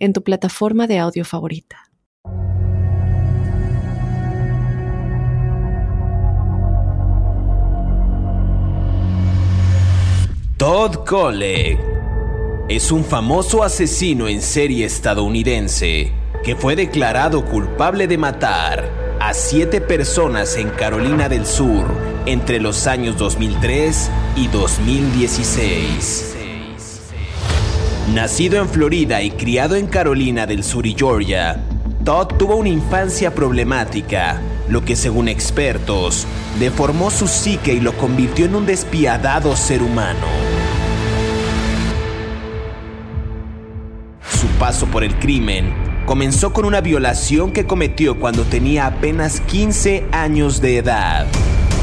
en tu plataforma de audio favorita. Todd Cole es un famoso asesino en serie estadounidense que fue declarado culpable de matar a siete personas en Carolina del Sur entre los años 2003 y 2016. Nacido en Florida y criado en Carolina del Sur y Georgia, Todd tuvo una infancia problemática, lo que según expertos deformó su psique y lo convirtió en un despiadado ser humano. Su paso por el crimen comenzó con una violación que cometió cuando tenía apenas 15 años de edad.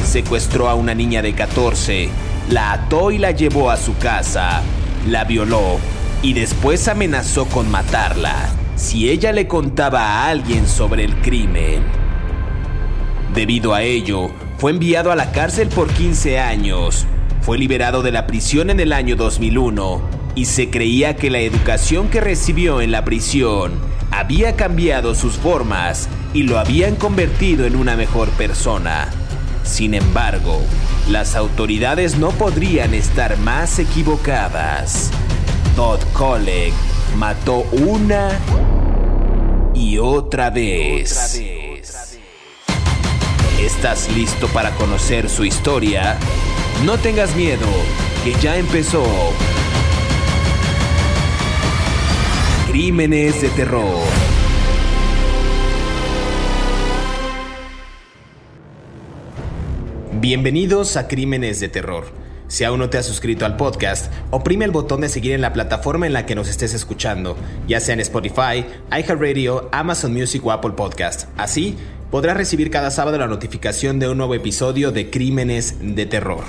Secuestró a una niña de 14, la ató y la llevó a su casa, la violó y después amenazó con matarla si ella le contaba a alguien sobre el crimen. Debido a ello, fue enviado a la cárcel por 15 años. Fue liberado de la prisión en el año 2001 y se creía que la educación que recibió en la prisión había cambiado sus formas y lo habían convertido en una mejor persona. Sin embargo, las autoridades no podrían estar más equivocadas. Todd Colleck mató una y otra vez. ¿Estás listo para conocer su historia? No tengas miedo, que ya empezó. Crímenes de terror. Bienvenidos a Crímenes de Terror si aún no te has suscrito al podcast, oprime el botón de seguir en la plataforma en la que nos estés escuchando, ya sea en Spotify, iHeartRadio, Amazon Music o Apple Podcast. Así, podrás recibir cada sábado la notificación de un nuevo episodio de Crímenes de Terror.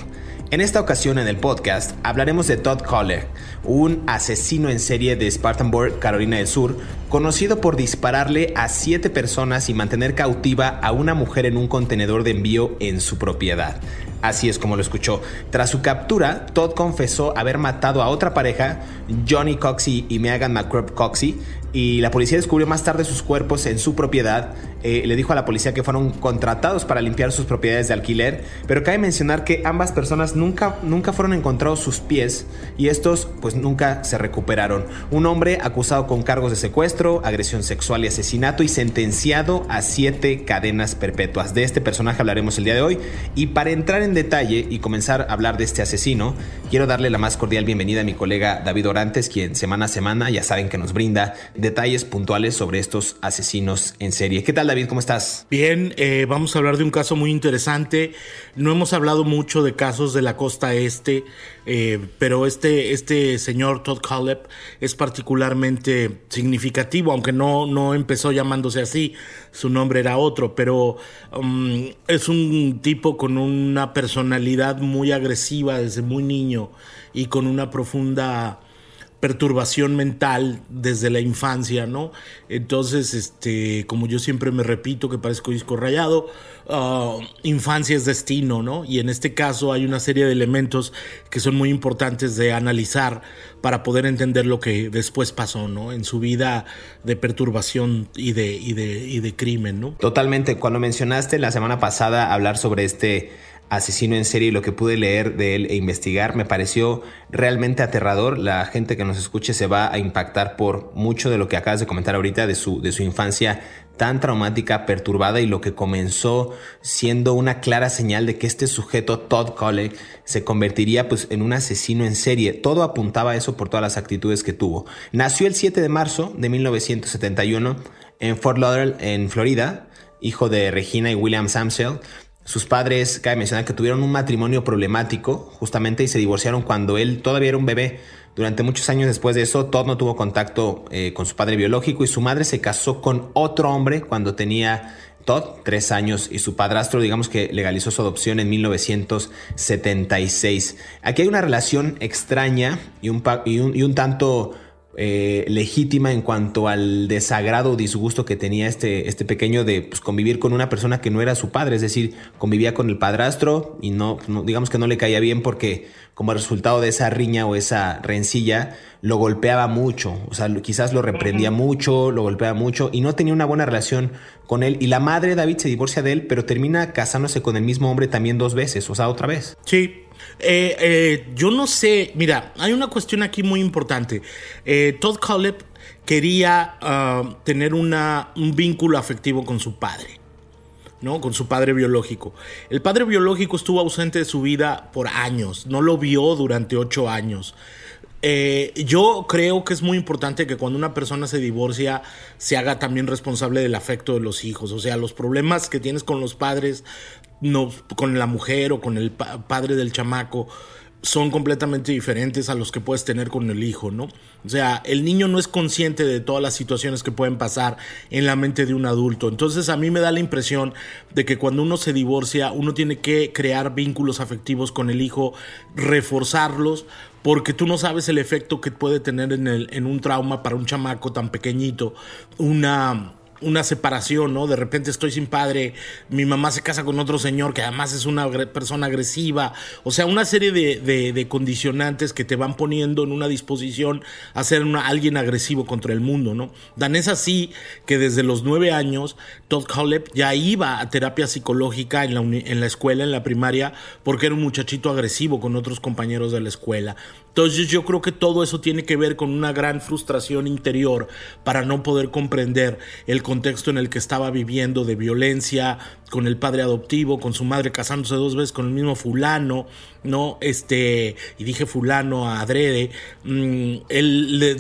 En esta ocasión en el podcast hablaremos de Todd Coller, un asesino en serie de Spartanburg, Carolina del Sur, conocido por dispararle a siete personas y mantener cautiva a una mujer en un contenedor de envío en su propiedad. Así es como lo escuchó. Tras su captura, Todd confesó haber matado a otra pareja, Johnny Coxey y Megan McCrub Coxey, y la policía descubrió más tarde sus cuerpos en su propiedad. Eh, le dijo a la policía que fueron contratados para limpiar sus propiedades de alquiler, pero cabe mencionar que ambas personas nunca, nunca fueron encontrados sus pies y estos pues nunca se recuperaron. Un hombre acusado con cargos de secuestro, agresión sexual y asesinato y sentenciado a siete cadenas perpetuas. De este personaje hablaremos el día de hoy y para entrar en detalle y comenzar a hablar de este asesino, quiero darle la más cordial bienvenida a mi colega David Orantes, quien semana a semana ya saben que nos brinda detalles puntuales sobre estos asesinos en serie. ¿Qué tal David? ¿Cómo estás? Bien, eh, vamos a hablar de un caso muy interesante. No hemos hablado mucho de casos de la costa este, eh, pero este, este señor Todd Collep es particularmente significativo, aunque no, no empezó llamándose así, su nombre era otro, pero um, es un tipo con una personalidad muy agresiva desde muy niño y con una profunda perturbación mental desde la infancia, ¿no? Entonces, este, como yo siempre me repito que parezco disco rayado, uh, infancia es destino, ¿no? Y en este caso hay una serie de elementos que son muy importantes de analizar para poder entender lo que después pasó, ¿no? En su vida de perturbación y de, y de, y de crimen, ¿no? Totalmente. Cuando mencionaste la semana pasada hablar sobre este asesino en serie lo que pude leer de él e investigar me pareció realmente aterrador. La gente que nos escuche se va a impactar por mucho de lo que acabas de comentar ahorita de su, de su infancia tan traumática, perturbada y lo que comenzó siendo una clara señal de que este sujeto, Todd Colleck, se convertiría pues en un asesino en serie. Todo apuntaba a eso por todas las actitudes que tuvo. Nació el 7 de marzo de 1971 en Fort Lauderdale, en Florida, hijo de Regina y William Samsell. Sus padres, cabe mencionar que tuvieron un matrimonio problemático justamente y se divorciaron cuando él todavía era un bebé. Durante muchos años después de eso, Todd no tuvo contacto eh, con su padre biológico y su madre se casó con otro hombre cuando tenía Todd, tres años, y su padrastro, digamos que legalizó su adopción en 1976. Aquí hay una relación extraña y un, y un, y un tanto eh, legítima en cuanto al desagrado o disgusto que tenía este, este pequeño de pues, convivir con una persona que no era su padre, es decir, convivía con el padrastro y no, digamos que no le caía bien porque como resultado de esa riña o esa rencilla lo golpeaba mucho, o sea, quizás lo reprendía mucho, lo golpeaba mucho y no tenía una buena relación con él. Y la madre David se divorcia de él, pero termina casándose con el mismo hombre también dos veces, o sea, otra vez. Sí, eh, eh, yo no sé, mira, hay una cuestión aquí muy importante. Eh, Todd Collep quería ah, tener un vínculo afectivo con su padre. ¿no? Con su padre biológico. El padre biológico estuvo ausente de su vida por años, no lo vio durante ocho años. yo creo que es muy importante que cuando una persona se divorcia se haga también responsable del afecto de los hijos. O sea, los problemas que tienes con los padres no, con la mujer o con el padre del chamaco son completamente diferentes a los que puedes tener con el hijo, ¿no? O sea, el niño no es consciente de todas las situaciones que pueden pasar en la mente de un adulto. Entonces a mí me da la impresión de que cuando uno se divorcia, uno tiene que crear vínculos afectivos con el hijo, reforzarlos, porque tú no sabes el efecto que puede tener en, el, en un trauma para un chamaco tan pequeñito, una una separación, ¿no? De repente estoy sin padre, mi mamá se casa con otro señor que además es una persona agresiva, o sea, una serie de, condicionantes que te van poniendo en una disposición a ser alguien agresivo contra el mundo, ¿no? Dan es así que desde los nueve años Todd Collep ya iba a terapia psicológica en la, en la escuela, en la primaria, porque era un muchachito agresivo con otros compañeros de la escuela. Entonces yo creo que todo eso tiene que ver con una gran frustración interior para no poder comprender el contexto en el que estaba viviendo de violencia con el padre adoptivo, con su madre casándose dos veces con el mismo fulano, ¿no? Este, y dije fulano a adrede, mm, él le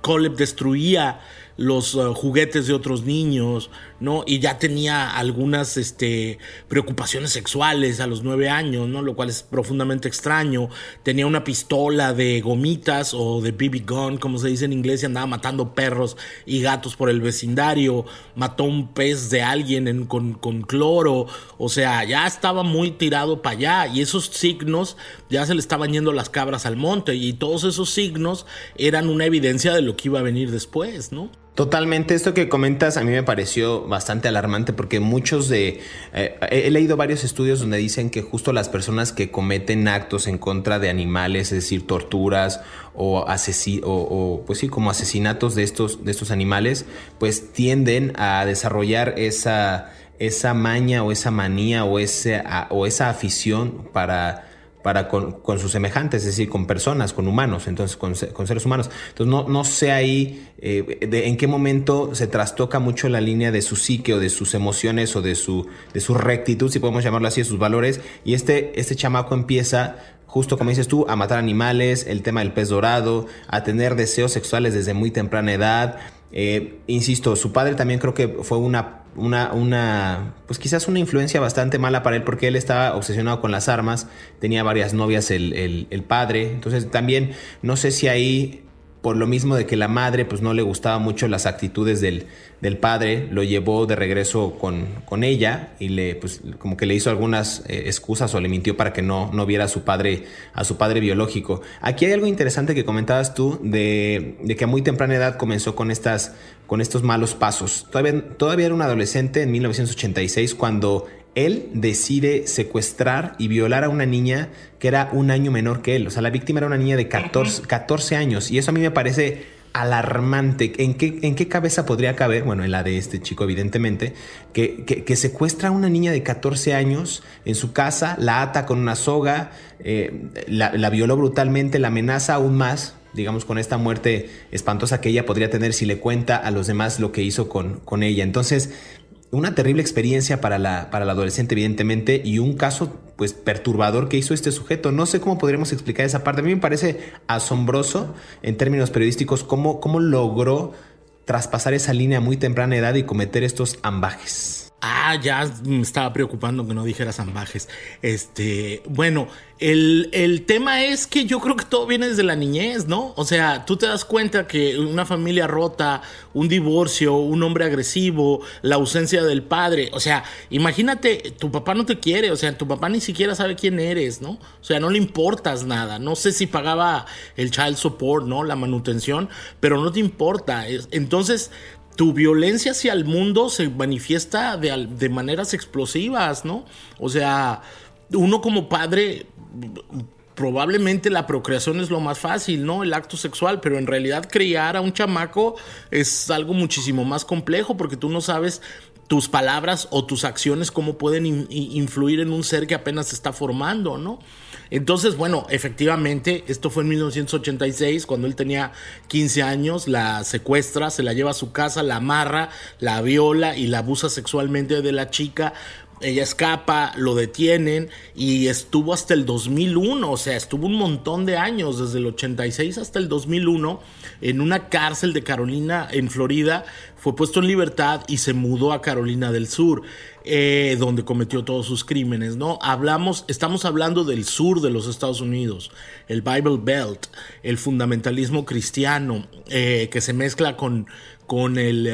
Coleb destruía los uh, juguetes de otros niños, ¿no? Y ya tenía algunas este, preocupaciones sexuales a los nueve años, ¿no? Lo cual es profundamente extraño. Tenía una pistola de gomitas o de BB gun, como se dice en inglés, y andaba matando perros y gatos por el vecindario. Mató un pez de alguien con, con cloro. O sea, ya estaba muy tirado para allá. Y esos signos ya se le estaban yendo las cabras al monte. Y todos esos signos eran una evidencia de lo que iba a venir después, ¿no? Totalmente, esto que comentas a mí me pareció bastante alarmante porque muchos de... Eh, he leído varios estudios donde dicen que justo las personas que cometen actos en contra de animales, es decir, torturas o, o, pues sí, como asesinatos de estos, de estos animales, pues tienden a desarrollar esa, esa maña o esa manía o, ese, o esa afición para para con, sus semejantes, es decir, con personas, con humanos, entonces con, seres humanos. Entonces no, no sé ahí eh, de, en qué momento se trastoca mucho la línea de su psique o de sus emociones o de su, de su rectitud, si podemos llamarlo así, de sus valores. Y este, este chamaco empieza justo como dices tú, a matar animales, el tema del pez dorado, a tener deseos sexuales desde muy temprana edad. Eh, insisto, su padre también creo que fue una una, pues quizás una influencia bastante mala para él porque él estaba obsesionado con las armas, tenía varias novias el, el padre, entonces también no sé si ahí por lo mismo de que la madre pues no le gustaba mucho las actitudes del, del padre, lo llevó de regreso con, con, ella y le pues como que le hizo algunas eh, excusas o le mintió para que no, no viera a su padre, a su padre biológico. Aquí hay algo interesante que comentabas tú de, de que a muy temprana edad comenzó con estas con estos malos pasos. Todavía, todavía era un adolescente en 1986 cuando él decide secuestrar y violar a una niña que era un año menor que él. O sea, la víctima era una niña de 14, años. Y eso a mí me parece alarmante. ¿En qué, ¿En qué cabeza podría caber? Bueno, en la de este chico, evidentemente, que, que, secuestra a una niña de 14 años en su casa, la ata con una soga, eh, la, la violó brutalmente, la amenaza aún más digamos, con esta muerte espantosa que ella podría tener si le cuenta a los demás lo que hizo con, con ella. Entonces, una terrible experiencia para la, para la adolescente, evidentemente, y un caso pues perturbador que hizo este sujeto. No sé cómo podríamos explicar esa parte. A mí me parece asombroso en términos periodísticos cómo, cómo logró traspasar esa línea a muy temprana edad y cometer estos ambajes. Ah, ya me estaba preocupando que no dijera zambajes. Este, bueno, el, el, tema es que yo creo que todo viene desde la niñez, ¿no? O sea, tú te das cuenta que una familia rota, un divorcio, un hombre agresivo, la ausencia del padre, o sea, imagínate, tu papá no te quiere, o sea, tu papá ni siquiera sabe quién eres, ¿no? O sea, no le importas nada. No sé si pagaba el child support, ¿no? La manutención, pero no te importa. Entonces, tu violencia hacia el mundo se manifiesta de, de maneras explosivas, ¿no? O sea, uno como padre probablemente la procreación es lo más fácil, ¿no? El acto sexual, pero en realidad criar a un chamaco es algo muchísimo más complejo porque tú no sabes tus palabras o tus acciones cómo pueden influir en un ser que apenas se está formando, ¿no? Entonces, bueno, efectivamente, esto fue en 1986, cuando él tenía 15 años, la secuestra, se la lleva a su casa, la amarra, la viola y la abusa sexualmente de la chica. Ella escapa, lo detienen y estuvo hasta el 2001, o sea, estuvo un montón de años, desde el 86 hasta el 2001, en una cárcel de Carolina, en Florida, fue puesto en libertad y se mudó a Carolina del Sur. Eh, donde cometió todos sus crímenes, ¿no? Hablamos, estamos hablando del sur de los Estados Unidos, el Bible Belt, el fundamentalismo cristiano, eh, que se mezcla con, con el,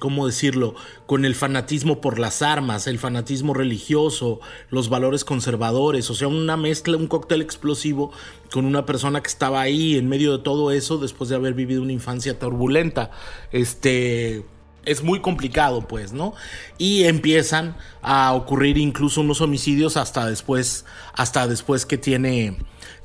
¿cómo decirlo? Con el fanatismo por las armas, el fanatismo religioso, los valores conservadores, o sea, una mezcla, un cóctel explosivo con una persona que estaba ahí en medio de todo eso después de haber vivido una infancia turbulenta. Este es muy complicado, pues, ¿no? Y empiezan a ocurrir incluso unos homicidios hasta después, hasta después que tiene,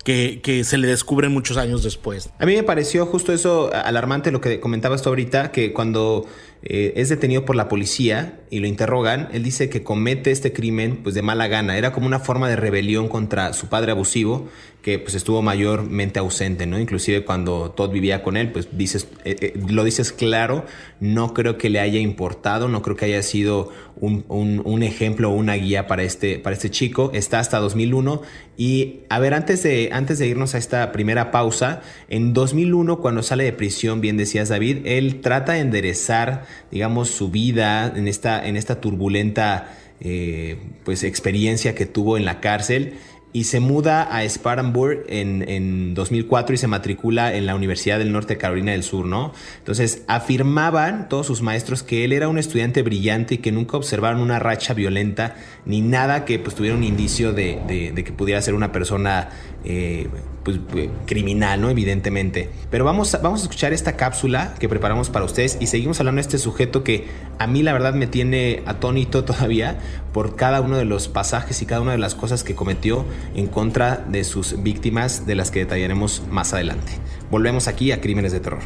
que, que, se le descubren muchos años después. A mí me pareció justo eso alarmante lo que comentabas tú ahorita, que cuando eh, es detenido por la policía y lo interrogan, él dice que comete este crimen pues de mala gana, era como una forma de rebelión contra su padre abusivo que pues estuvo mayormente ausente, ¿no? Inclusive cuando Todd vivía con él, pues dices, eh, eh, lo dices claro, no creo que le haya importado, no creo que haya sido un, un, ejemplo o una guía para este, para este chico, está hasta 2001 y a ver, antes de, antes de irnos a esta primera pausa, en 2001 cuando sale de prisión, bien decías David, él trata de enderezar, digamos, su vida en esta, en esta turbulenta eh, pues experiencia que tuvo en la cárcel y se muda a Spartanburg en, en, 2004 y se matricula en la Universidad del Norte de Carolina del Sur, ¿no? Entonces afirmaban todos sus maestros que él era un estudiante brillante y que nunca observaron una racha violenta ni nada que pues tuviera un indicio de, de que pudiera ser una persona eh, pues, eh, criminal, ¿no? Evidentemente. Pero vamos a, vamos a escuchar esta cápsula que preparamos para ustedes y seguimos hablando de este sujeto que a mí la verdad me tiene atónito todavía por cada uno de los pasajes y cada una de las cosas que cometió en contra de sus víctimas de las que detallaremos más adelante. Volvemos aquí a Crímenes de Terror.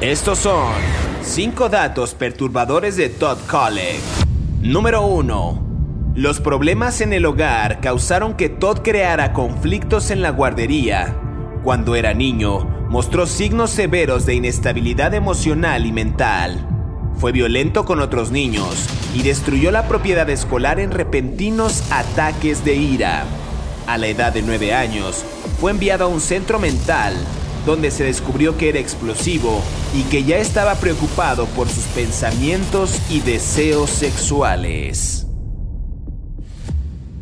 Estos son 5 datos perturbadores de Todd College. Número 1. Los problemas en el hogar causaron que Todd creara conflictos en la guardería. Cuando era niño, mostró signos severos de inestabilidad emocional y mental. Fue violento con otros niños y destruyó la propiedad escolar en repentinos ataques de ira. A la edad de 9 años, fue enviado a un centro mental donde se descubrió que era explosivo y que ya estaba preocupado por sus pensamientos y deseos sexuales.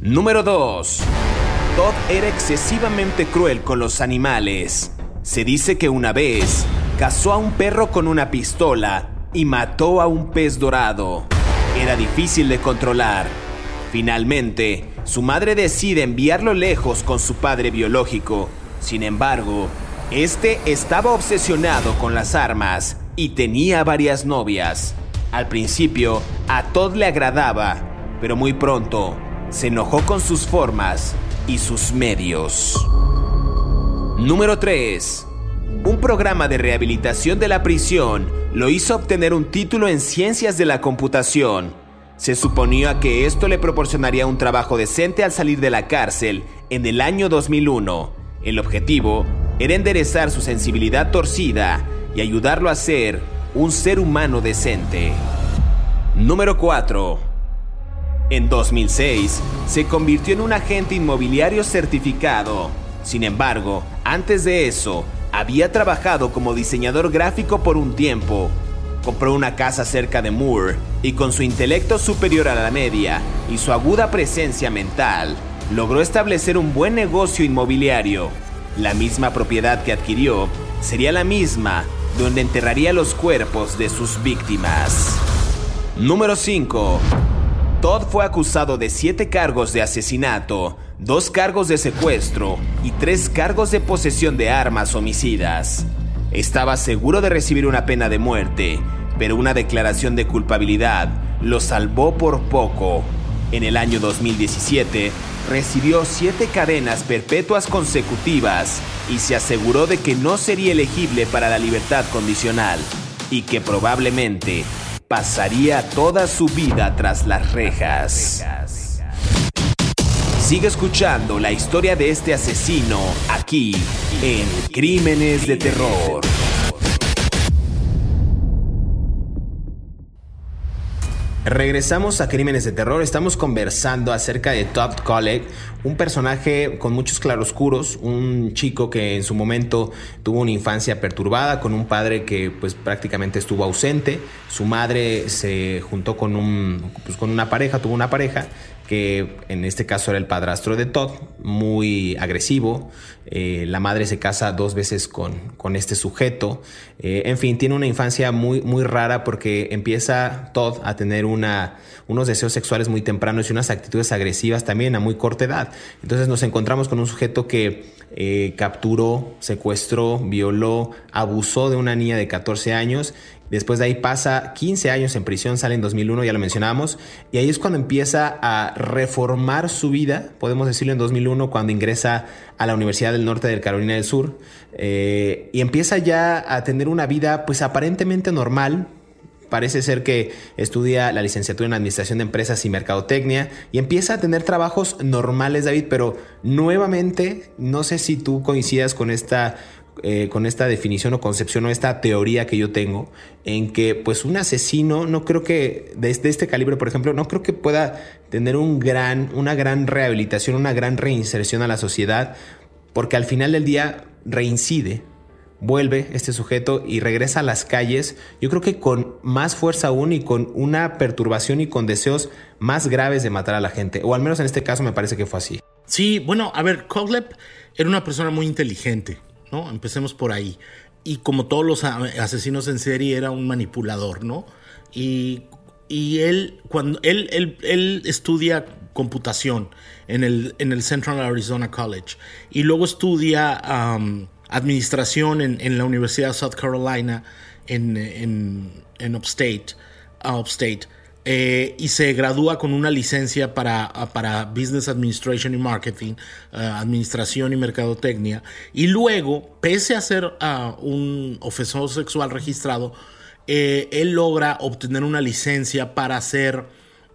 Número 2. Todd era excesivamente cruel con los animales. Se dice que una vez cazó a un perro con una pistola y mató a un pez dorado. Era difícil de controlar. Finalmente, su madre decide enviarlo lejos con su padre biológico. Sin embargo, este estaba obsesionado con las armas y tenía varias novias. Al principio, a Todd le agradaba, pero muy pronto se enojó con sus formas y sus medios. Número 3. Un programa de rehabilitación de la prisión lo hizo obtener un título en ciencias de la computación. Se suponía que esto le proporcionaría un trabajo decente al salir de la cárcel en el año 2001. El objetivo era enderezar su sensibilidad torcida y ayudarlo a ser un ser humano decente. Número 4. En 2006, se convirtió en un agente inmobiliario certificado. Sin embargo, antes de eso, había trabajado como diseñador gráfico por un tiempo. Compró una casa cerca de Moore y con su intelecto superior a la media y su aguda presencia mental, logró establecer un buen negocio inmobiliario. La misma propiedad que adquirió sería la misma donde enterraría los cuerpos de sus víctimas. Número 5. Todd fue acusado de siete cargos de asesinato, dos cargos de secuestro y tres cargos de posesión de armas homicidas. Estaba seguro de recibir una pena de muerte, pero una declaración de culpabilidad lo salvó por poco. En el año 2017, recibió siete cadenas perpetuas consecutivas y se aseguró de que no sería elegible para la libertad condicional y que probablemente pasaría toda su vida tras las rejas. Sigue escuchando la historia de este asesino aquí en Crímenes de Terror. Regresamos a Crímenes de Terror. Estamos conversando acerca de Todd College, un personaje con muchos claroscuros, un chico que en su momento tuvo una infancia perturbada con un padre que pues prácticamente estuvo ausente. Su madre se juntó con un pues, con una pareja, tuvo una pareja que en este caso era el padrastro de Todd, muy agresivo. Eh, la madre se casa dos veces con, con este sujeto. Eh, en fin, tiene una infancia muy, muy rara porque empieza Todd a tener una, unos deseos sexuales muy tempranos y unas actitudes agresivas también a muy corta edad. Entonces nos encontramos con un sujeto que eh, capturó, secuestró, violó, abusó de una niña de 14 años Después de ahí pasa 15 años en prisión, sale en 2001, ya lo mencionábamos, y ahí es cuando empieza a reformar su vida, podemos decirlo en 2001, cuando ingresa a la Universidad del Norte de Carolina del Sur, eh, y empieza ya a tener una vida pues aparentemente normal, Parece ser que estudia la licenciatura en Administración de Empresas y Mercadotecnia y empieza a tener trabajos normales, David, pero nuevamente, no sé si tú coincidas con esta eh, con esta definición o concepción o esta teoría que yo tengo, en que pues un asesino, no creo que, desde este calibre, por ejemplo, no creo que pueda tener un gran, una gran rehabilitación, una gran reinserción a la sociedad, porque al final del día reincide, vuelve este sujeto y regresa a las calles, yo creo que con más fuerza aún y con una perturbación y con deseos más graves de matar a la gente, o al menos en este caso me parece que fue así. Sí, bueno, a ver, Coglep era una persona muy inteligente. ¿No? Empecemos por ahí. Y como todos los asesinos en serie era un manipulador, ¿no? Y, él, cuando él, él, estudia computación en el, en el, Central Arizona College y luego estudia administración en, la Universidad de South Carolina en, en, en upstate, upstate. Eh, y se gradúa con una licencia para, para Business Administration y Marketing, eh, Administración y Mercadotecnia, y luego, pese a ser ah, un ofensor sexual registrado, eh, él logra obtener una licencia para ser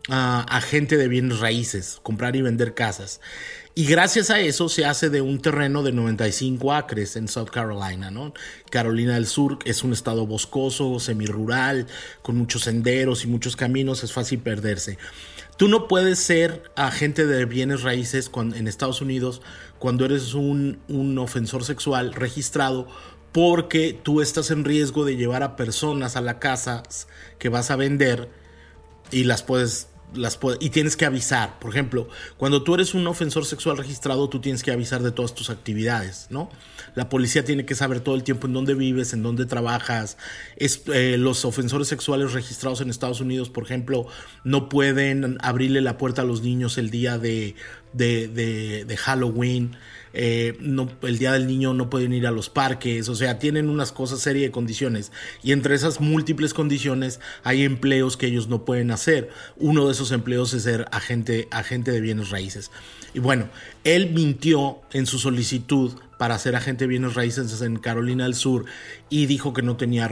ah, agente de bienes raíces, comprar y vender casas. Y gracias a eso se hace de un terreno de 95 acres en South Carolina, ¿no? Carolina del Sur es un estado boscoso, semirural, con muchos senderos y muchos caminos, es fácil perderse. Tú no puedes ser agente de bienes raíces en Estados Unidos cuando eres un, un ofensor sexual registrado porque tú estás en riesgo de llevar a personas a la casa que vas a vender y las puedes y tienes que avisar. Por ejemplo, cuando tú eres un ofensor sexual registrado, tú tienes que avisar de todas tus actividades, ¿no? La policía tiene que saber todo el tiempo en dónde vives, en dónde trabajas. Eh, los ofensores sexuales registrados en Estados Unidos, por ejemplo, no pueden abrirle la puerta a los niños el día de, de, de Halloween. Eh, no, el día del niño no pueden ir a los parques, o sea, tienen unas cosas, serie de condiciones. Y entre esas múltiples condiciones hay empleos que ellos no pueden hacer. Uno de esos empleos es ser agente, agente de bienes raíces. Y bueno, él mintió en su solicitud para ser agente de bienes raíces en Carolina del Sur y dijo que no tenía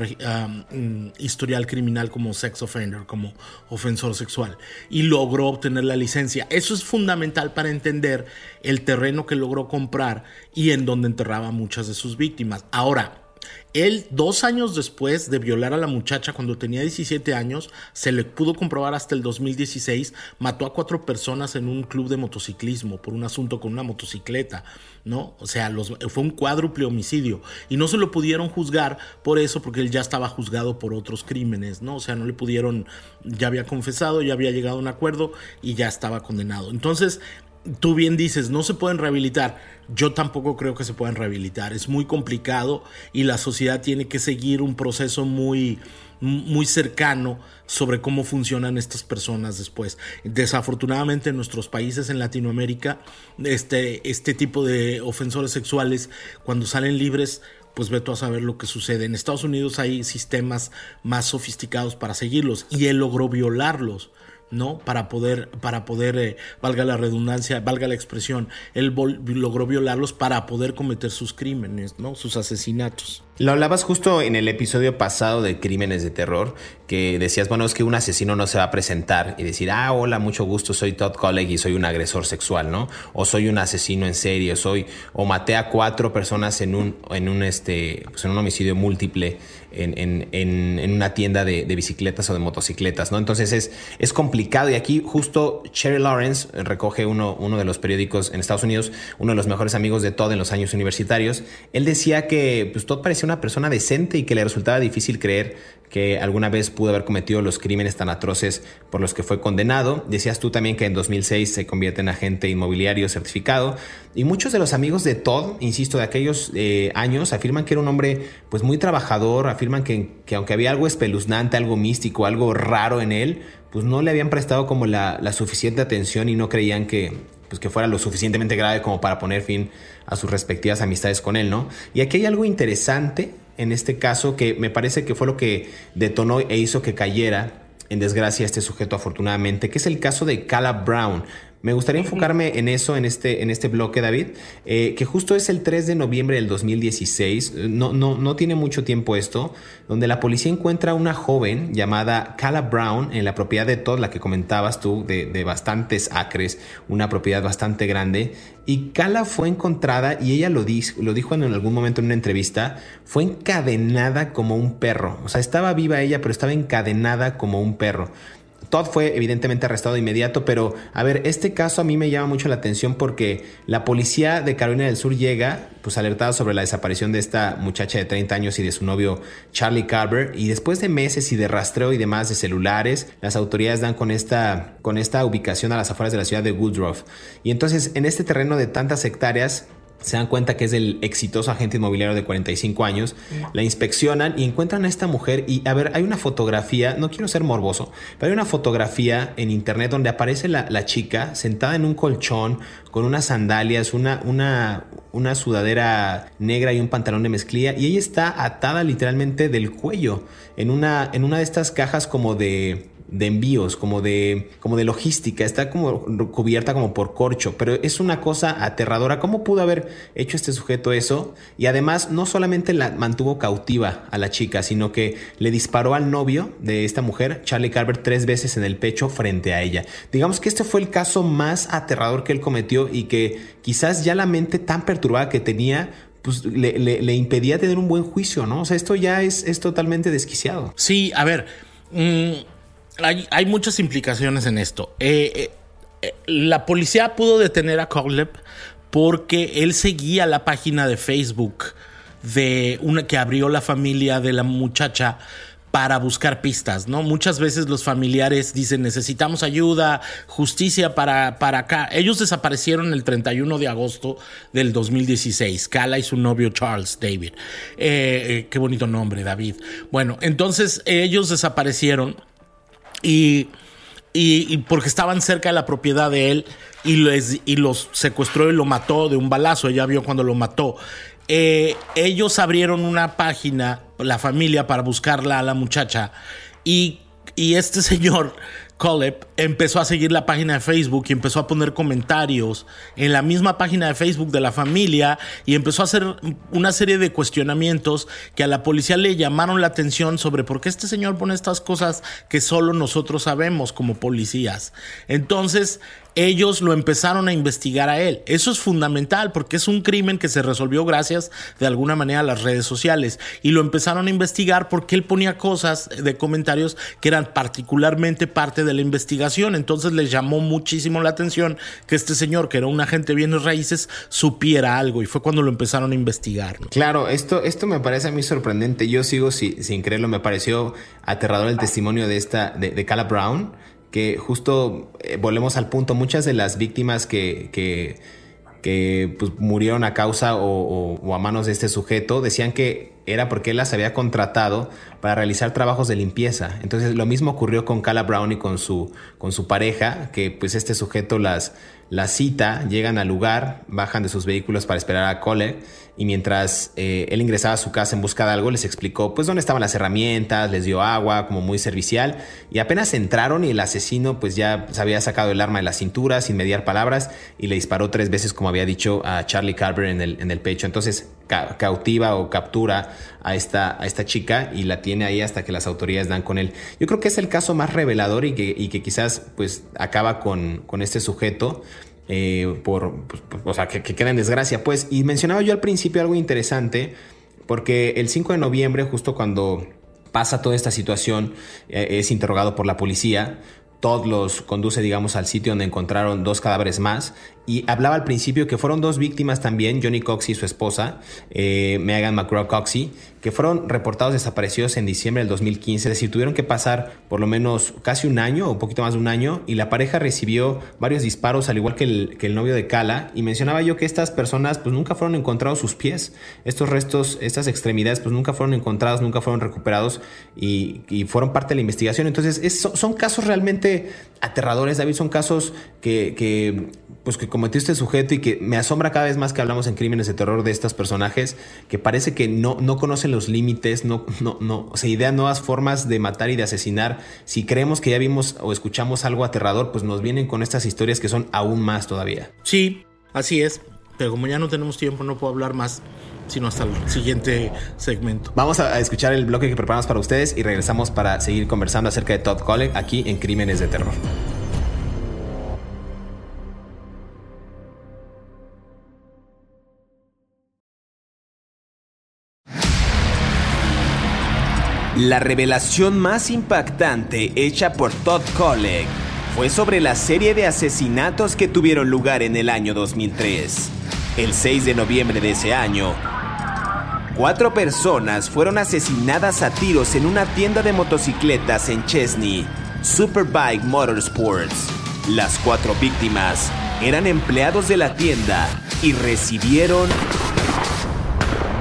um, historial criminal como sex offender, como ofensor sexual, y logró obtener la licencia. Eso es fundamental para entender el terreno que logró comprar y en donde enterraba muchas de sus víctimas. Ahora, Él, dos años después de violar a la muchacha cuando tenía 17 años, se le pudo comprobar hasta el 2016, mató a cuatro personas en un club de motociclismo por un asunto con una motocicleta, ¿no? O sea, fue un cuádruple homicidio y no se lo pudieron juzgar por eso porque él ya estaba juzgado por otros crímenes, ¿no? O sea, no le pudieron, ya había confesado, ya había llegado a un acuerdo y ya estaba condenado. Entonces, tú bien dices, no se pueden rehabilitar. Yo tampoco creo que se puedan rehabilitar. Es muy complicado y la sociedad tiene que seguir un proceso muy, muy cercano sobre cómo funcionan estas personas después. Desafortunadamente en nuestros países en Latinoamérica, este, este tipo de ofensores sexuales, cuando salen libres, pues ve tú a saber lo que sucede. En Estados Unidos hay sistemas más sofisticados para seguirlos y él logró violarlos. ¿No? Para poder, para poder, eh, valga la redundancia, valga la expresión, él logró violarlos para poder cometer sus crímenes, ¿no? Sus asesinatos. Lo hablabas justo en el episodio pasado de Crímenes de Terror, que decías, bueno, es que un asesino no se va a presentar y decir, ah, hola, mucho gusto, soy Todd Colleague y soy un agresor sexual, ¿no? O soy un asesino en serie, soy, o maté a cuatro personas en un, en un, este, pues en un homicidio múltiple en, en, una tienda de, bicicletas o de motocicletas, ¿no? Entonces es, es complicado y aquí justo Cherry Lawrence recoge uno, uno de los periódicos en Estados Unidos, uno de los mejores amigos de Todd en los años universitarios, él decía que pues, Todd parecía una persona decente y que le resultaba difícil creer que alguna vez pudo haber cometido los crímenes tan atroces por los que fue condenado. Decías tú también que en 2006 se convierte en agente inmobiliario certificado. Y muchos de los amigos de Todd, insisto, de aquellos eh, años, afirman que era un hombre pues muy trabajador, afirman que, que, aunque había algo espeluznante, algo místico, algo raro en él, pues no le habían prestado como la, la suficiente atención y no creían que, pues que fuera lo suficientemente grave como para poner fin a sus respectivas amistades con él, ¿no? Y aquí hay algo interesante en este caso que me parece que fue lo que detonó e hizo que cayera en desgracia este sujeto afortunadamente, que es el caso de Caleb Brown. Me gustaría enfocarme en eso, en este, en este bloque, David, eh, que justo es el 3 de noviembre del 2016, no, no, no tiene mucho tiempo esto, donde la policía encuentra a una joven llamada Cala Brown en la propiedad de Todd, la que comentabas tú, de, de bastantes acres, una propiedad bastante grande, y Cala fue encontrada, y ella lo, lo dijo en algún momento en una entrevista, fue encadenada como un perro, o sea, estaba viva ella, pero estaba encadenada como un perro. Todd fue evidentemente arrestado de inmediato, pero a ver, este caso a mí me llama mucho la atención porque la policía de Carolina del Sur llega, pues alertada sobre la desaparición de esta muchacha de 30 años y de su novio Charlie Carver, y después de meses y de rastreo y demás de celulares, las autoridades dan con esta, con esta ubicación a las afueras de la ciudad de Woodruff. Y entonces en este terreno de tantas hectáreas, se dan cuenta que es del exitoso agente inmobiliario de 45 años, la inspeccionan y encuentran a esta mujer. Y a ver, hay una fotografía, no quiero ser morboso, pero hay una fotografía en internet donde aparece la, chica sentada en un colchón con unas sandalias, una, una, una sudadera negra y un pantalón de mezclilla y ella está atada literalmente del cuello en una, en una de estas cajas como de de envíos, como de, como de logística, está como cubierta como por corcho, pero es una cosa aterradora. ¿Cómo pudo haber hecho este sujeto eso? Y además no solamente la mantuvo cautiva a la chica, sino que le disparó al novio de esta mujer, Charlie Carver, tres veces en el pecho frente a ella. Digamos que este fue el caso más aterrador que él cometió y que quizás ya la mente tan perturbada que tenía pues le, impedía tener un buen juicio, ¿no? O sea, esto ya es, es totalmente desquiciado. Sí, a ver, mm, hay, muchas implicaciones en esto. Eh, eh, eh, la policía pudo detener a Kogleb porque él seguía la página de Facebook de una que abrió la familia de la muchacha para buscar pistas, ¿no? Muchas veces los familiares dicen necesitamos ayuda, justicia para, para acá. Ellos desaparecieron el 31 de agosto del 2016, Kala y su novio Charles David. qué bonito nombre, David. Bueno, entonces ellos desaparecieron y, y, porque estaban cerca de la propiedad de él y, les, y los secuestró y lo mató de un balazo. Ella vio cuando lo mató. Eh, ellos abrieron una página, la familia, para buscarla a la muchacha. Y, y este señor Coleb empezó a seguir la página de Facebook y empezó a poner comentarios en la misma página de Facebook de la familia y empezó a hacer una serie de cuestionamientos que a la policía le llamaron la atención sobre por qué este señor pone estas cosas que solo nosotros sabemos como policías. Entonces, ellos lo empezaron a investigar a él. Eso es fundamental porque es un crimen que se resolvió gracias de alguna manera a las redes sociales y lo empezaron a investigar porque él ponía cosas de comentarios que eran particularmente parte de la investigación. Entonces les llamó muchísimo la atención que este señor, que era un agente de raíces, supiera algo y fue cuando lo empezaron a investigar. Claro, esto, esto me parece a mí sorprendente. Yo sigo sin creerlo, me pareció aterrador el testimonio de esta de, de Cala Brown que justo eh, volvemos al punto, muchas de las víctimas que, que, que pues, murieron a causa o, a manos de este sujeto decían que era porque él las había contratado para realizar trabajos de limpieza. Entonces lo mismo ocurrió con Cala Brown y con su, con su pareja, que pues este sujeto las, la cita, llegan al lugar, bajan de sus vehículos para esperar a Cole y mientras eh, él ingresaba a su casa en busca de algo, les explicó pues dónde estaban las herramientas, les dio agua, como muy servicial y apenas entraron y el asesino pues ya se había sacado el arma de la cintura sin mediar palabras y le disparó tres veces como había dicho a Charlie Carver en el, en el pecho. Entonces cautiva o captura a esta, a esta chica y la tiene ahí hasta que las autoridades dan con él. Yo creo que es el caso más revelador y que, y que quizás pues acaba con, con este sujeto. Eh, por, pues, o sea, que, queda en desgracia, pues. Y mencionaba yo al principio algo interesante, porque el 5 de noviembre, justo cuando pasa toda esta situación, eh, es interrogado por la policía. Todd los conduce, digamos, al sitio donde encontraron dos cadáveres más. Y hablaba al principio que fueron dos víctimas también, Johnny Coxey y su esposa, eh, Megan McGraw Coxey, que fueron reportados desaparecidos en diciembre del 2015, es decir, tuvieron que pasar por lo menos casi un año un poquito más de un año y la pareja recibió varios disparos al igual que el, que el novio de Kala. Y mencionaba yo que estas personas pues nunca fueron encontrados sus pies, estos restos, estas extremidades pues nunca fueron encontrados, nunca fueron recuperados y, fueron parte de la investigación, entonces son casos realmente aterradores, David, son casos que, que pues que cometió este sujeto y que me asombra cada vez más que hablamos en crímenes de terror de estos personajes que parece que no, no conocen los límites, no, no, no, se idean nuevas formas de matar y de asesinar. Si creemos que ya vimos o escuchamos algo aterrador, pues nos vienen con estas historias que son aún más todavía. Sí, así es. Pero como ya no tenemos tiempo, no puedo hablar más, sino hasta el siguiente segmento. Vamos a escuchar el bloque que preparamos para ustedes y regresamos para seguir conversando acerca de Todd Cole aquí en Crímenes de Terror. La revelación más impactante hecha por Todd Colleck fue sobre la serie de asesinatos que tuvieron lugar en el año 2003. El 6 de noviembre de ese año, cuatro personas fueron asesinadas a tiros en una tienda de motocicletas en Chesney, Superbike Motorsports. Las cuatro víctimas eran empleados de la tienda y recibieron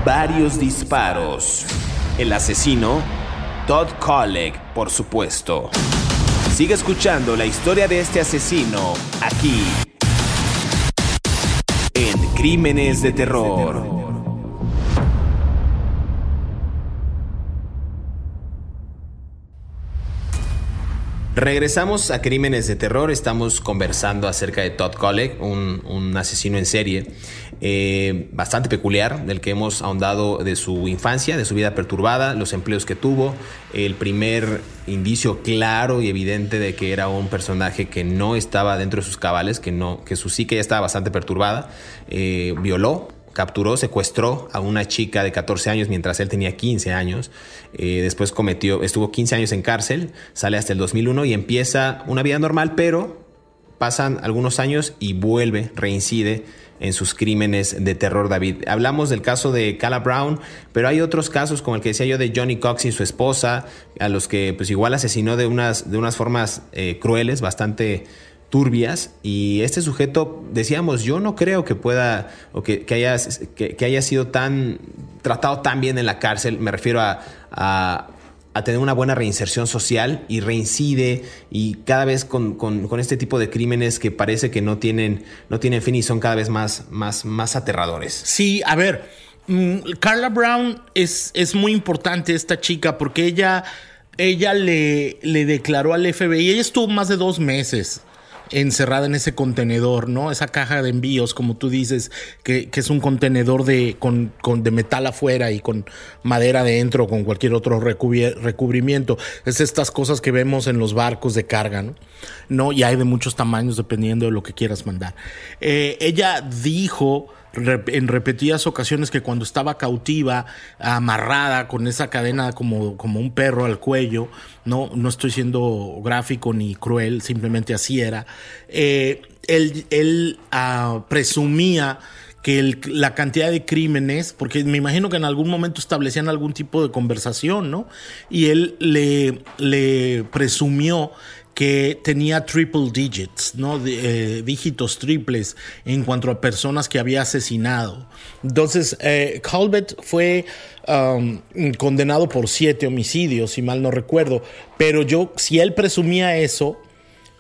varios disparos. El asesino Todd Colleck, por supuesto. Sigue escuchando la historia de este asesino aquí en Crímenes de Terror. Regresamos a Crímenes de Terror. Estamos conversando acerca de Todd Colleck, un, asesino en serie eh, bastante peculiar, del que hemos ahondado de su infancia, de su vida perturbada, los empleos que tuvo, el primer indicio claro y evidente de que era un personaje que no estaba dentro de sus cabales, que, no, que su psique ya estaba bastante perturbada, eh, violó capturó, secuestró a una chica de 14 años mientras él tenía 15 años. Eh, después cometió, estuvo 15 años en cárcel, sale hasta el 2001 y empieza una vida normal, pero pasan algunos años y vuelve, reincide en sus crímenes de terror, David. Hablamos del caso de Cala Brown, pero hay otros casos como el que decía yo de Johnny Cox y su esposa, a los que pues igual asesinó de unas, de unas formas eh, crueles, bastante turbias y este sujeto, decíamos, yo no creo que pueda o que, haya, que, haya sido tan tratado tan bien en la cárcel, me refiero a, tener una buena reinserción social y reincide y cada vez con, con, este tipo de crímenes que parece que no tienen, no tienen fin y son cada vez más, más, más aterradores. Sí, a ver, mm, Carla Brown es, es muy importante esta chica porque ella ella le, le declaró al FBI, ella estuvo más de dos meses encerrada en ese contenedor, ¿no? Esa caja de envíos, como tú dices, que, es un contenedor de, con, de metal afuera y con madera dentro, con cualquier otro recubrimiento. Es estas cosas que vemos en los barcos de carga, ¿no? ¿No? Y hay de muchos tamaños dependiendo de lo que quieras mandar. Eh, ella dijo en repetidas ocasiones que cuando estaba cautiva, amarrada con esa cadena como, como un perro al cuello, no, no estoy siendo gráfico ni cruel, simplemente así era, eh, él, ah, presumía que la cantidad de crímenes, porque me imagino que en algún momento establecían algún tipo de conversación, ¿no? Y él le, le presumió que tenía triple digits, ¿no? Eh, dígitos triples en cuanto a personas que había asesinado. Entonces, eh, Colbert fue um, condenado por siete homicidios, si mal no recuerdo. Pero yo, si él presumía eso,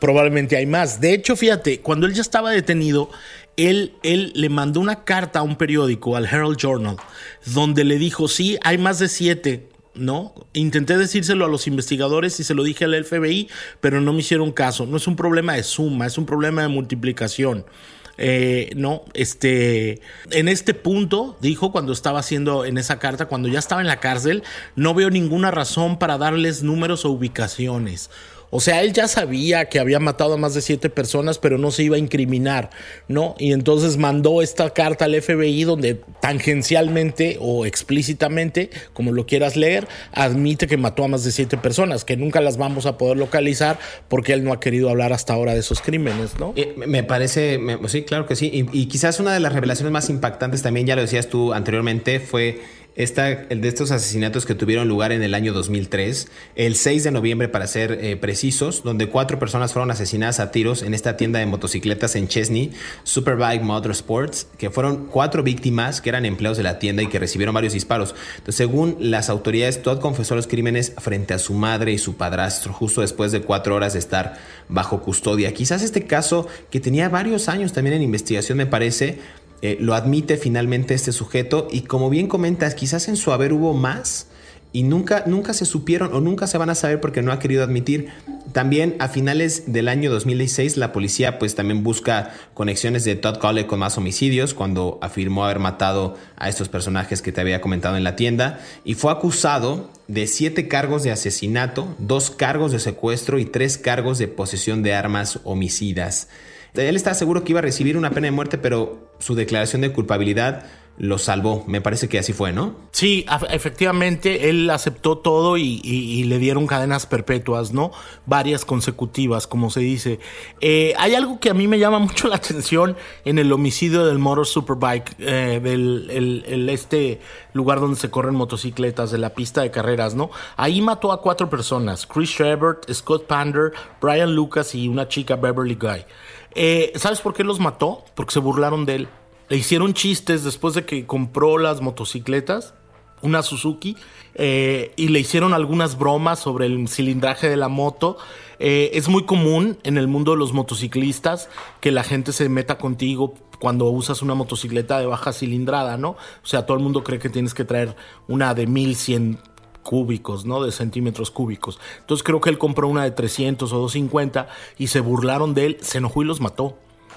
probablemente hay más. De hecho, fíjate, cuando él ya estaba detenido, él, él, le mandó una carta a un periódico, al Herald Journal, donde le dijo, sí, hay más de siete ¿no? Intenté decírselo a los investigadores y se lo dije al FBI, pero no me hicieron caso. No es un problema de suma, es un problema de multiplicación. Eh, no, este, en este punto, dijo cuando estaba haciendo en esa carta, cuando ya estaba en la cárcel, no veo ninguna razón para darles números o ubicaciones. O sea, él ya sabía que había matado a más de siete personas, pero no se iba a incriminar, ¿no? Y entonces mandó esta carta al FBI donde tangencialmente o explícitamente, como lo quieras leer, admite que mató a más de siete personas, que nunca las vamos a poder localizar porque él no ha querido hablar hasta ahora de esos crímenes, ¿no? Eh, me parece, sí, claro que sí. y quizás una de las revelaciones más impactantes también, ya lo decías tú anteriormente, fue el de estos asesinatos que tuvieron lugar en el año 2003, el 6 de noviembre para ser eh, precisos, donde cuatro personas fueron asesinadas a tiros en esta tienda de motocicletas en Chesney, Superbike Motorsports, que fueron cuatro víctimas que eran empleados de la tienda y que recibieron varios disparos. Entonces, según las autoridades, Todd confesó los crímenes frente a su madre y su padrastro, justo después de cuatro horas de estar bajo custodia. Quizás este caso, que tenía varios años también en investigación, me parece, eh, lo admite finalmente este sujeto y como bien comentas, quizás en su haber hubo más y nunca, nunca se supieron o nunca se van a saber porque no ha querido admitir. También a finales del año 2016 la policía pues también busca conexiones de Todd Cole con más homicidios cuando afirmó haber matado a estos personajes que te había comentado en la tienda y fue acusado de siete cargos de asesinato, dos cargos de secuestro y tres cargos de posesión de armas homicidas. Él estaba seguro que iba a recibir una pena de muerte, pero su declaración de culpabilidad lo salvó. Me parece que así fue, ¿no? Sí, efectivamente, él aceptó todo y, le dieron cadenas perpetuas, ¿no? Varias consecutivas, como se dice. Eh, hay algo que a mí me llama mucho la atención en el homicidio del Motor Superbike, eh, del este lugar donde se corren motocicletas, de la pista de carreras, ¿no? Ahí mató a cuatro personas, Chris Shepard, Scott Pander, Brian Lucas y una chica Beverly Guy. Eh, ¿Sabes por qué los mató? Porque se burlaron de él. Le hicieron chistes después de que compró las motocicletas, una Suzuki, eh, y le hicieron algunas bromas sobre el cilindraje de la moto. Eh, es muy común en el mundo de los motociclistas que la gente se meta contigo cuando usas una motocicleta de baja cilindrada, ¿no? O sea, todo el mundo cree que tienes que traer una de 1100 cúbicos, ¿no? De centímetros cúbicos. Entonces creo que él compró una de 300 o 250 y se burlaron de él, se enojó y los mató.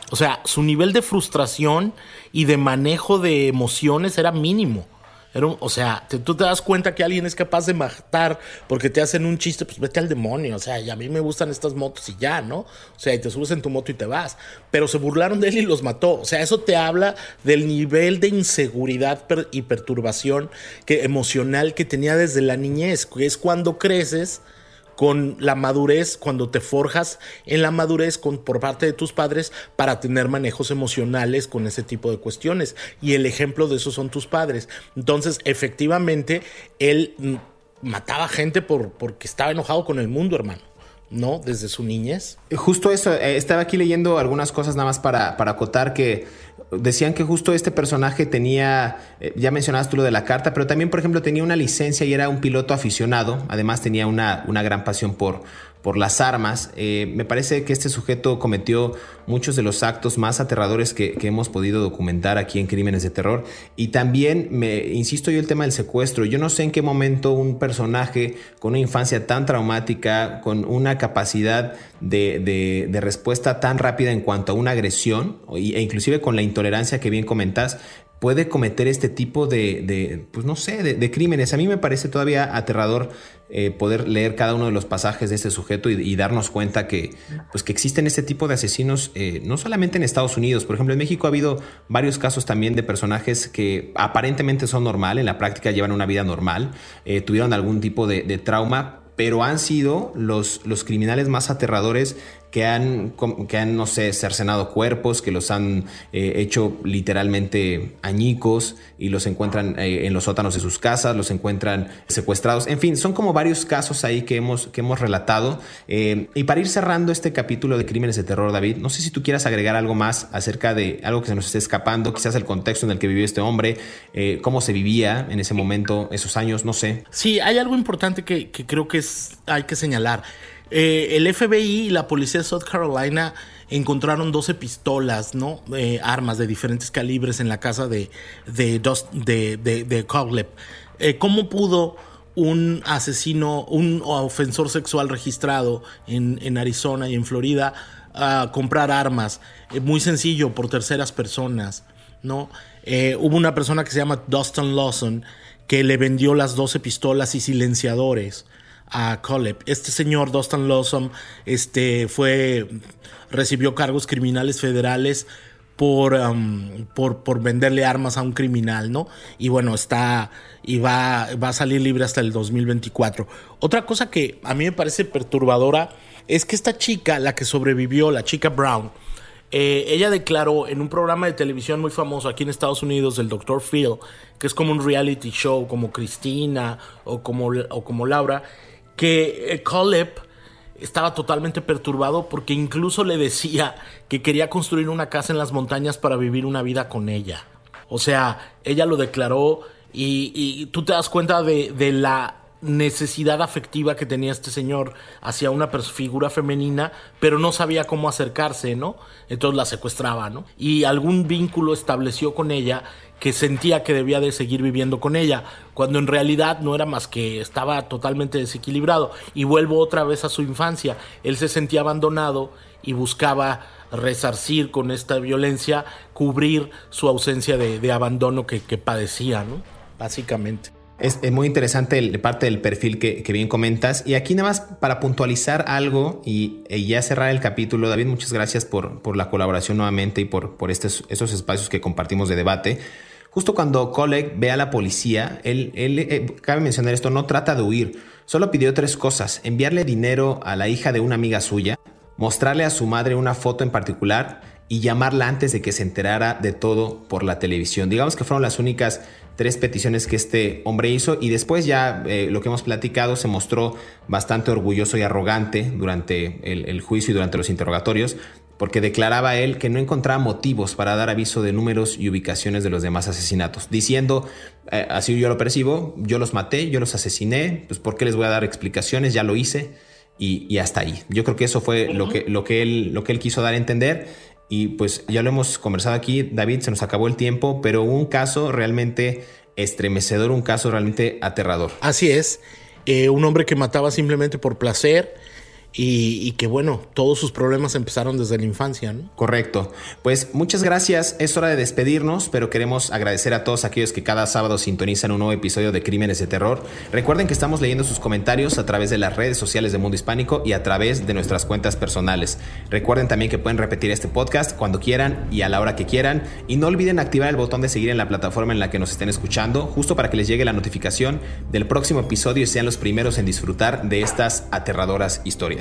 O sea, su nivel de frustración y de manejo de emociones era mínimo o sea, tú te das cuenta que alguien es capaz de matar porque te hacen un chiste, pues vete al demonio. O sea, y a mí me gustan estas motos y ya, ¿no? O sea, y te subes en tu moto y te vas. Pero se burlaron de él y los mató. O sea, eso te habla del nivel de inseguridad y perturbación que, emocional que tenía desde la niñez, que es cuando creces con la madurez, cuando te forjas en la madurez con, por parte de tus padres para tener manejos emocionales con ese tipo de cuestiones. Y el ejemplo de eso son tus padres. Entonces, efectivamente, él mataba gente por, porque estaba enojado con el mundo, hermano. ¿No? Desde su niñez. Justo eso, eh, estaba aquí leyendo algunas cosas nada más para, para acotar que decían que justo este personaje tenía, eh, ya mencionabas tú lo de la carta, pero también, por ejemplo, tenía una licencia y era un piloto aficionado. Además, tenía una, una gran pasión por, por las armas. Eh, me parece que este sujeto cometió muchos de los actos más aterradores que, hemos podido documentar aquí en Crímenes de Terror. Y también, me insisto yo, el tema del secuestro. Yo no sé en qué momento un personaje con una infancia tan traumática, con una capacidad de, respuesta tan rápida en cuanto a una agresión, e inclusive con la intolerancia que bien comentas, puede cometer este tipo de, pues no sé, de, crímenes. A mí me parece todavía aterrador eh, poder leer cada uno de los pasajes de este sujeto y, darnos cuenta que, pues que existen este tipo de asesinos, eh, no solamente en Estados Unidos. Por ejemplo, en México ha habido varios casos también de personajes que aparentemente son normal, en la práctica llevan una vida normal, eh, tuvieron algún tipo de, de trauma, pero han sido los, los criminales más aterradores que han, que han, no sé, cercenado cuerpos, que los han eh, hecho literalmente añicos y los encuentran eh, en los sótanos de sus casas, los encuentran secuestrados. En fin, son como varios casos ahí que hemos, que hemos relatado. Eh, y para ir cerrando este capítulo de Crímenes de Terror, David, no sé si tú quieras agregar algo más acerca de algo que se nos esté escapando, quizás el contexto en el que vivió este hombre, cómo se vivía en ese momento, esos años, no sé. Sí, hay algo importante que, que creo que es, hay que señalar. Eh, el FBI y la policía de South Carolina encontraron 12 pistolas, ¿no? Eh, armas de diferentes calibres en la casa de, de, de, de, eh, ¿Cómo pudo un asesino, un ofensor sexual registrado en, en Arizona y en Florida comprar armas? muy sencillo, por terceras personas, ¿no? hubo una persona que se llama Dustin Lawson que le vendió las 12 pistolas y silenciadores a Coleb. Este señor, Dustin Lawson, este, fue, recibió cargos criminales federales por, um, por, por, venderle armas a un criminal, ¿no? Y bueno, está y va, va a salir libre hasta el 2024. Otra cosa que a mí me parece perturbadora es que esta chica, la que sobrevivió, la chica Brown, eh, ella declaró en un programa de televisión muy famoso aquí en Estados Unidos, el Dr. Phil, que es como un reality show, como Cristina o como, o como Laura, que eh, Coleb estaba totalmente perturbado porque incluso le decía que quería construir una casa en las montañas para vivir una vida con ella. O sea, ella lo declaró y, tú te das cuenta de, de, la necesidad afectiva que tenía este señor hacia una figura femenina, pero no sabía cómo acercarse, ¿no? Entonces la secuestraba, ¿no? Y algún vínculo estableció con ella que sentía que debía de seguir viviendo con ella, cuando en realidad no era más que estaba totalmente desequilibrado. Y vuelvo otra vez a su infancia. Él se sentía abandonado y buscaba resarcir con esta violencia, cubrir su ausencia de, abandono que, padecía, ¿no? Básicamente. Es, muy interesante parte del perfil que, bien comentas. Y aquí nada más para puntualizar algo y, ya cerrar el capítulo, David, muchas gracias por, por la colaboración nuevamente y por, por estos, esos espacios que compartimos de debate. Justo cuando Coleg ve a la policía, él, eh, cabe mencionar esto, no trata de huir, solo pidió tres cosas, enviarle dinero a la hija de una amiga suya, mostrarle a su madre una foto en particular y llamarla antes de que se enterara de todo por la televisión. Digamos que fueron las únicas tres peticiones que este hombre hizo y después ya eh, lo que hemos platicado se mostró bastante orgulloso y arrogante durante el, juicio y durante los interrogatorios porque declaraba él que no encontraba motivos para dar aviso de números y ubicaciones de los demás asesinatos, diciendo, eh, así yo lo percibo, yo los maté, yo los asesiné, pues ¿por qué les voy a dar explicaciones? Ya lo hice y, hasta ahí. Yo creo que eso fue lo que, lo, que él, lo que él quiso dar a entender y pues ya lo hemos conversado aquí, David, se nos acabó el tiempo, pero un caso realmente estremecedor, un caso realmente aterrador. Así es, eh, un hombre que mataba simplemente por placer y, que bueno, todos sus problemas empezaron desde la infancia, ¿no? Correcto. Pues muchas gracias. Es hora de despedirnos, pero queremos agradecer a todos aquellos que cada sábado sintonizan un nuevo episodio de Crímenes de Terror. Recuerden que estamos leyendo sus comentarios a través de las redes sociales de Mundo Hispánico y a través de nuestras cuentas personales. Recuerden también que pueden repetir este podcast cuando quieran y a la hora que quieran. Y no olviden activar el botón de seguir en la plataforma en la que nos estén escuchando, justo para que les llegue la notificación del próximo episodio y sean los primeros en disfrutar de estas aterradoras historias.